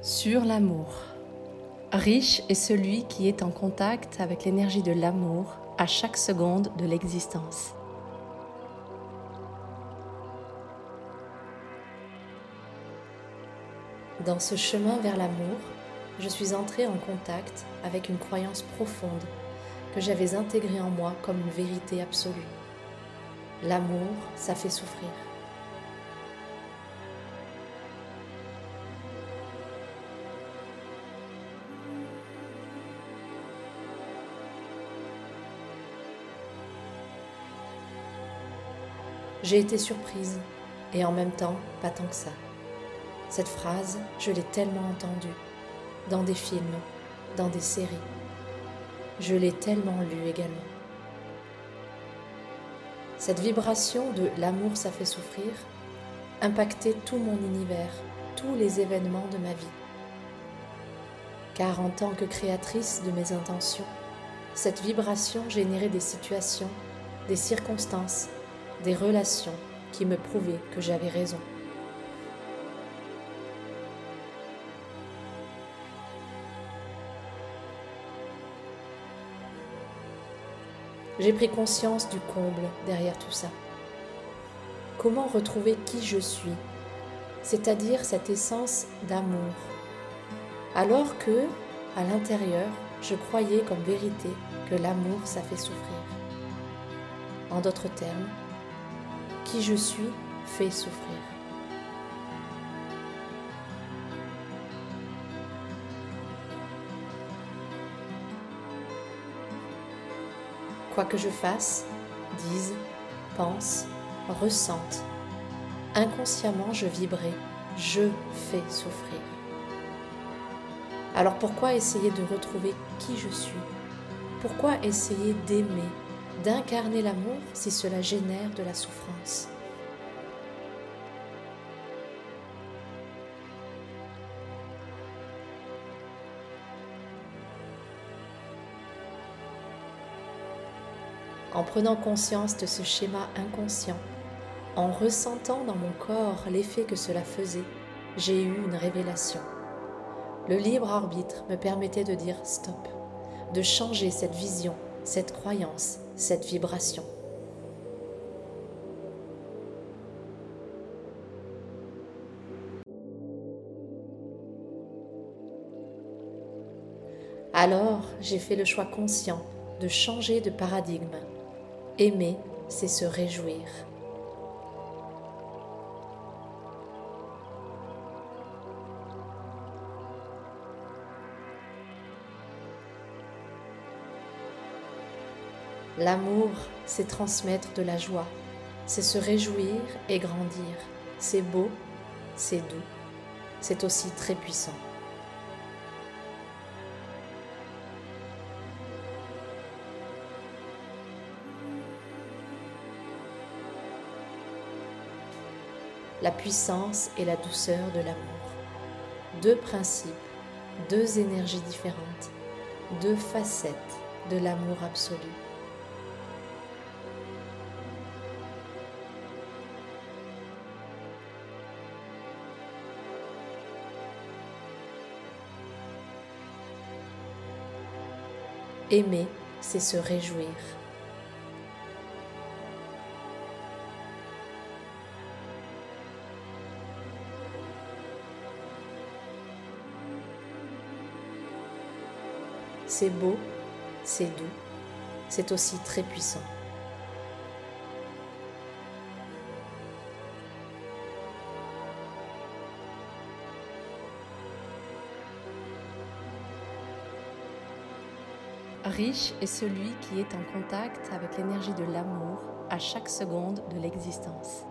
Sur l'amour. Riche est celui qui est en contact avec l'énergie de l'amour à chaque seconde de l'existence. Dans ce chemin vers l'amour, je suis entrée en contact avec une croyance profonde que j'avais intégrée en moi comme une vérité absolue. L'amour, ça fait souffrir. J'ai été surprise et en même temps pas tant que ça. Cette phrase, je l'ai tellement entendue dans des films, dans des séries. Je l'ai tellement lue également. Cette vibration de l'amour ça fait souffrir impactait tout mon univers, tous les événements de ma vie. Car en tant que créatrice de mes intentions, cette vibration générait des situations, des circonstances, des relations qui me prouvaient que j'avais raison. J'ai pris conscience du comble derrière tout ça. Comment retrouver qui je suis, c'est-à-dire cette essence d'amour, alors que, à l'intérieur, je croyais comme vérité que l'amour, ça fait souffrir. En d'autres termes, qui je suis fait souffrir. Quoi que je fasse, dise, pense, ressente, inconsciemment je vibrais, je fais souffrir. Alors pourquoi essayer de retrouver qui je suis? Pourquoi essayer d'aimer, d'incarner l'amour si cela génère de la souffrance en prenant conscience de ce schéma inconscient, en ressentant dans mon corps l'effet que cela faisait, j'ai eu une révélation. Le libre arbitre me permettait de dire stop, de changer cette vision, cette croyance, cette vibration. Alors, j'ai fait le choix conscient de changer de paradigme Aimer, c'est se réjouir. L'amour, c'est transmettre de la joie, c'est se réjouir et grandir. C'est beau, c'est doux, c'est aussi très puissant. la puissance et la douceur de l'amour. Deux principes, deux énergies différentes, deux facettes de l'amour absolu. Aimer, c'est se réjouir. C'est beau, c'est doux, c'est aussi très puissant. Riche est celui qui est en contact avec l'énergie de l'amour à chaque seconde de l'existence.